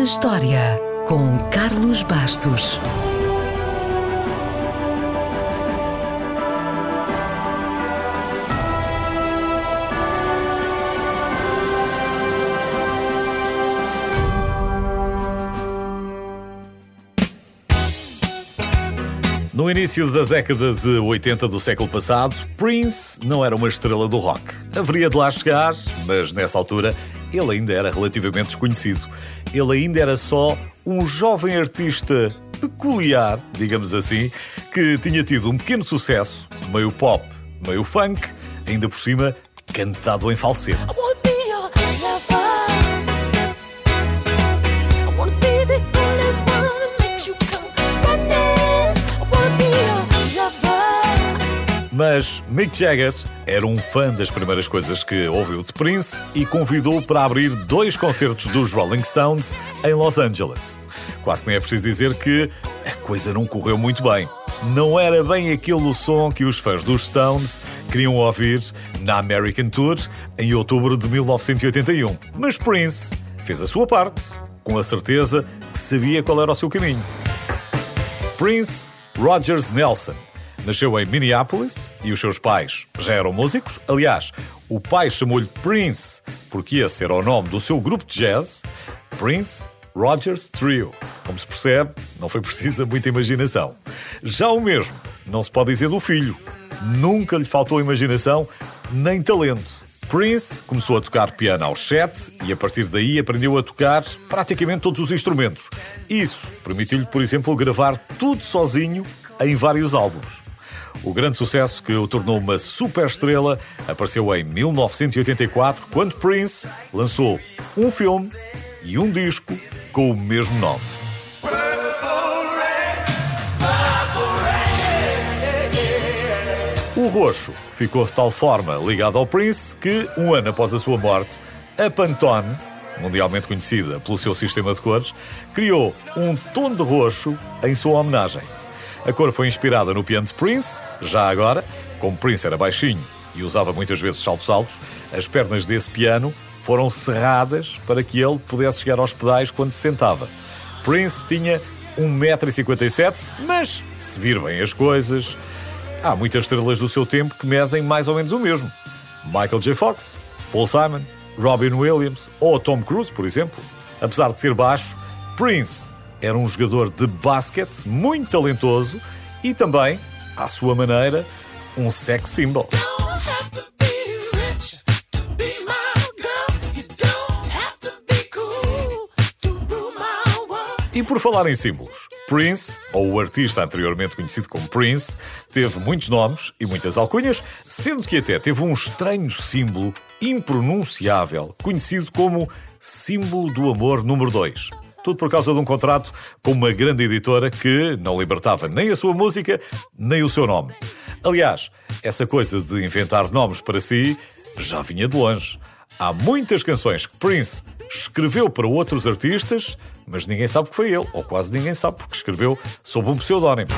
na História, com Carlos Bastos. No início da década de 80 do século passado, Prince não era uma estrela do rock. Haveria de lá chegar, mas nessa altura ele ainda era relativamente desconhecido. Ele ainda era só um jovem artista peculiar, digamos assim, que tinha tido um pequeno sucesso, meio pop, meio funk, ainda por cima cantado em falsete. Mas Mick Jagger era um fã das primeiras coisas que ouviu de Prince e convidou-o para abrir dois concertos dos Rolling Stones em Los Angeles. Quase nem é preciso dizer que a coisa não correu muito bem. Não era bem aquele o som que os fãs dos Stones queriam ouvir na American Tour em outubro de 1981. Mas Prince fez a sua parte, com a certeza que sabia qual era o seu caminho. Prince Rogers Nelson Nasceu em Minneapolis e os seus pais já eram músicos. Aliás, o pai chamou-lhe Prince porque esse era o nome do seu grupo de jazz, Prince Rogers Trio. Como se percebe, não foi precisa muita imaginação. Já o mesmo não se pode dizer do filho. Nunca lhe faltou imaginação nem talento. Prince começou a tocar piano aos 7 e a partir daí aprendeu a tocar praticamente todos os instrumentos. Isso permitiu-lhe, por exemplo, gravar tudo sozinho em vários álbuns. O grande sucesso que o tornou uma super estrela apareceu em 1984, quando Prince lançou um filme e um disco com o mesmo nome. O roxo ficou de tal forma ligado ao Prince que, um ano após a sua morte, a Pantone, mundialmente conhecida pelo seu sistema de cores, criou um tom de roxo em sua homenagem. A cor foi inspirada no piano de Prince, já agora, como Prince era baixinho e usava muitas vezes saltos altos, as pernas desse piano foram cerradas para que ele pudesse chegar aos pedais quando se sentava. Prince tinha 1,57m, mas se vir bem as coisas, há muitas estrelas do seu tempo que medem mais ou menos o mesmo. Michael J. Fox, Paul Simon, Robin Williams ou Tom Cruise, por exemplo. Apesar de ser baixo, Prince era um jogador de basquete muito talentoso e também, à sua maneira, um sex symbol. E por falar em símbolos, Prince, ou o artista anteriormente conhecido como Prince, teve muitos nomes e muitas alcunhas, sendo que até teve um estranho símbolo impronunciável, conhecido como símbolo do amor número 2. Tudo por causa de um contrato com uma grande editora que não libertava nem a sua música, nem o seu nome. Aliás, essa coisa de inventar nomes para si já vinha de longe. Há muitas canções que Prince escreveu para outros artistas, mas ninguém sabe que foi ele, ou quase ninguém sabe porque escreveu sob um pseudónimo.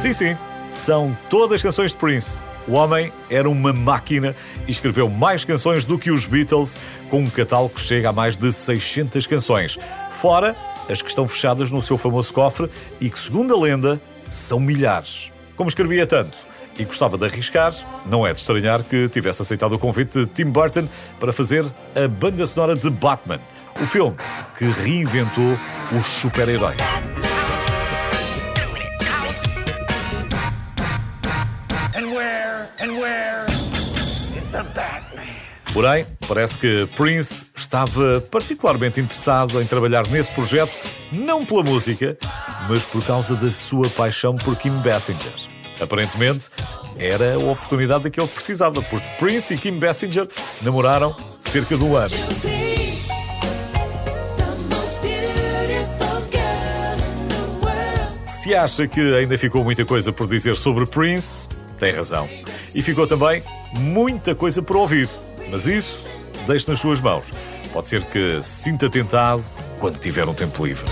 Sim, sim, são todas canções de Prince. O homem era uma máquina e escreveu mais canções do que os Beatles, com um catálogo que chega a mais de 600 canções. Fora as que estão fechadas no seu famoso cofre e que, segundo a lenda, são milhares. Como escrevia tanto e gostava de arriscar, não é de estranhar que tivesse aceitado o convite de Tim Burton para fazer a banda sonora de Batman, o filme que reinventou os super-heróis. Porém, parece que Prince estava particularmente interessado em trabalhar nesse projeto, não pela música, mas por causa da sua paixão por Kim Basinger. Aparentemente, era a oportunidade que ele precisava, porque Prince e Kim Basinger namoraram cerca de um ano. Se acha que ainda ficou muita coisa por dizer sobre Prince, tem razão. E ficou também muita coisa por ouvir. Mas isso deixo nas suas mãos. Pode ser que sinta tentado quando tiver um tempo livre.